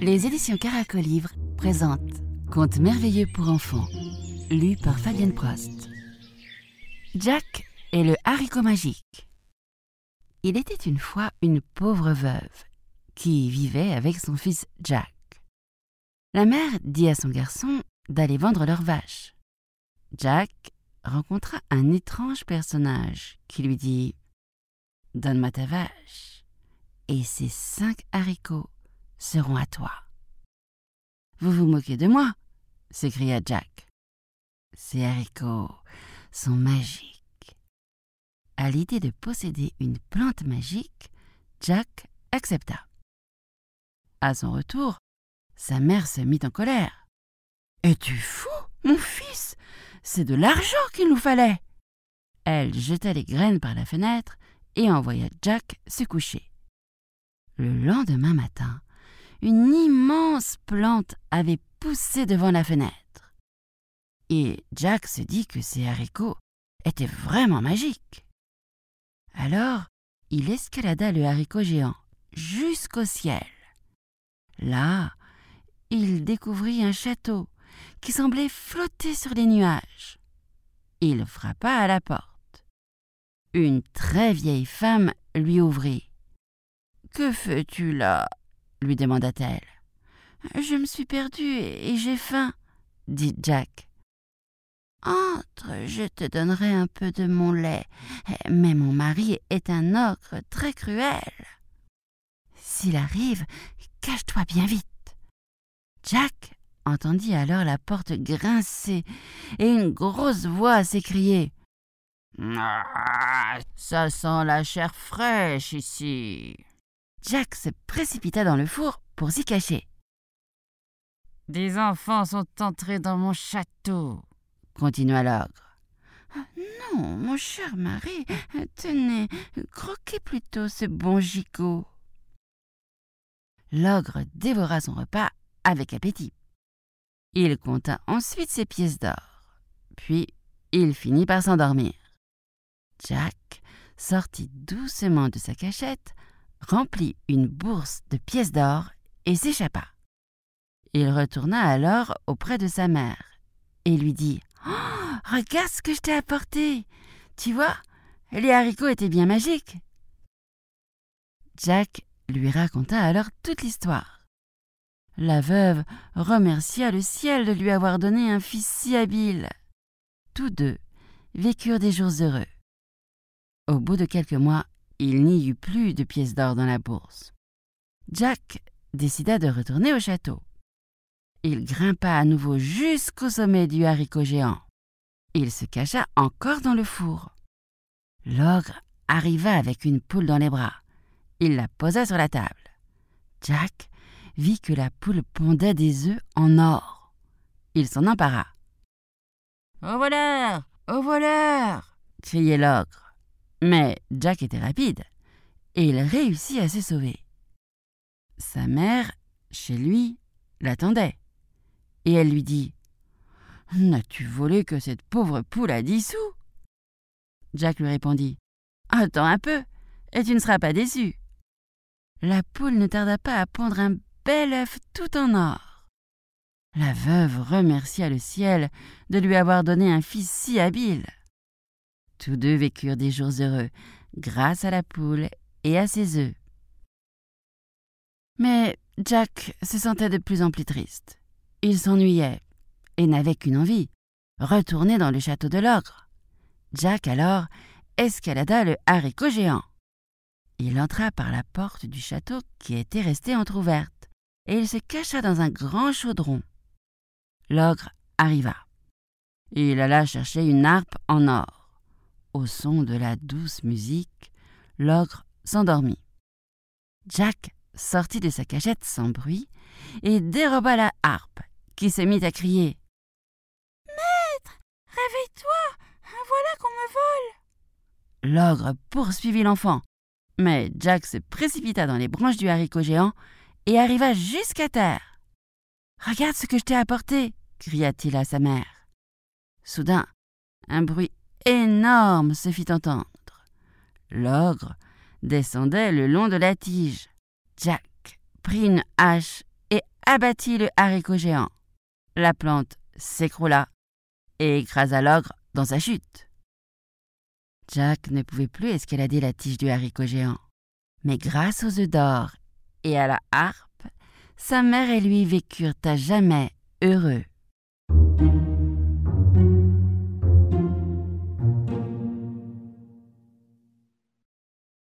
Les éditions Caracolivre présentent Contes merveilleux pour enfants, lu par Fabienne Prost. Jack et le haricot magique. Il était une fois une pauvre veuve qui vivait avec son fils Jack. La mère dit à son garçon d'aller vendre leurs vaches. Jack rencontra un étrange personnage qui lui dit Donne-moi ta vache, et ces cinq haricots seront à toi. Vous vous moquez de moi s'écria Jack. Ces haricots sont magiques. À l'idée de posséder une plante magique, Jack accepta. À son retour, sa mère se mit en colère. Es-tu fou, mon fils? C'est de l'argent qu'il nous fallait. Elle jeta les graines par la fenêtre et envoya Jack se coucher. Le lendemain matin, une immense plante avait poussé devant la fenêtre. Et Jack se dit que ces haricots étaient vraiment magiques. Alors, il escalada le haricot géant jusqu'au ciel. Là, il découvrit un château qui semblait flotter sur les nuages. Il frappa à la porte. Une très vieille femme lui ouvrit. Que fais-tu là? lui demanda-t-elle. Je me suis perdue et j'ai faim, dit Jack. Entre, je te donnerai un peu de mon lait, mais mon mari est un ogre très cruel. S'il arrive, cache-toi bien vite. Jack entendit alors la porte grincer et une grosse voix s'écrier. Ah, ça sent la chair fraîche ici. Jack se précipita dans le four pour s'y cacher. Des enfants sont entrés dans mon château, continua l'ogre. Non, mon cher mari, tenez, croquez plutôt ce bon gigot. L'ogre dévora son repas avec appétit. Il compta ensuite ses pièces d'or, puis il finit par s'endormir. Jack sortit doucement de sa cachette, remplit une bourse de pièces d'or et s'échappa. Il retourna alors auprès de sa mère et lui dit oh, Regarde ce que je t'ai apporté. Tu vois, les haricots étaient bien magiques. Jack lui raconta alors toute l'histoire. La veuve remercia le ciel de lui avoir donné un fils si habile. Tous deux vécurent des jours heureux. Au bout de quelques mois, il n'y eut plus de pièces d'or dans la bourse. Jack décida de retourner au château. Il grimpa à nouveau jusqu'au sommet du haricot géant. Il se cacha encore dans le four. L'ogre arriva avec une poule dans les bras. Il la posa sur la table. Jack vit que la poule pondait des œufs en or. Il s'en empara. Au voleur Au voleur criait l'ogre. Mais Jack était rapide et il réussit à se sauver. Sa mère, chez lui, l'attendait et elle lui dit N'as-tu volé que cette pauvre poule à dix sous? Jack lui répondit Attends un peu, et tu ne seras pas déçu. La poule ne tarda pas à pondre un bel œuf tout en or. La veuve remercia le ciel de lui avoir donné un fils si habile. Tous deux vécurent des jours heureux grâce à la poule et à ses œufs. Mais Jack se sentait de plus en plus triste. Il s'ennuyait et n'avait qu'une envie retourner dans le château de l'ogre. Jack alors escalada le haricot géant. Il entra par la porte du château qui était restée entr'ouverte et il se cacha dans un grand chaudron. L'ogre arriva. Il alla chercher une harpe en or. Au son de la douce musique, l'ogre s'endormit. Jack sortit de sa cachette sans bruit et déroba la harpe, qui se mit à crier. Maître, réveille-toi, voilà qu'on me vole. L'ogre poursuivit l'enfant, mais Jack se précipita dans les branches du haricot géant et arriva jusqu'à terre. Regarde ce que je t'ai apporté, cria-t-il à sa mère. Soudain, un bruit énorme se fit entendre. L'ogre descendait le long de la tige. Jack prit une hache et abattit le haricot géant. La plante s'écroula et écrasa l'ogre dans sa chute. Jack ne pouvait plus escalader la tige du haricot géant. Mais grâce aux œufs d'or et à la harpe, sa mère et lui vécurent à jamais heureux.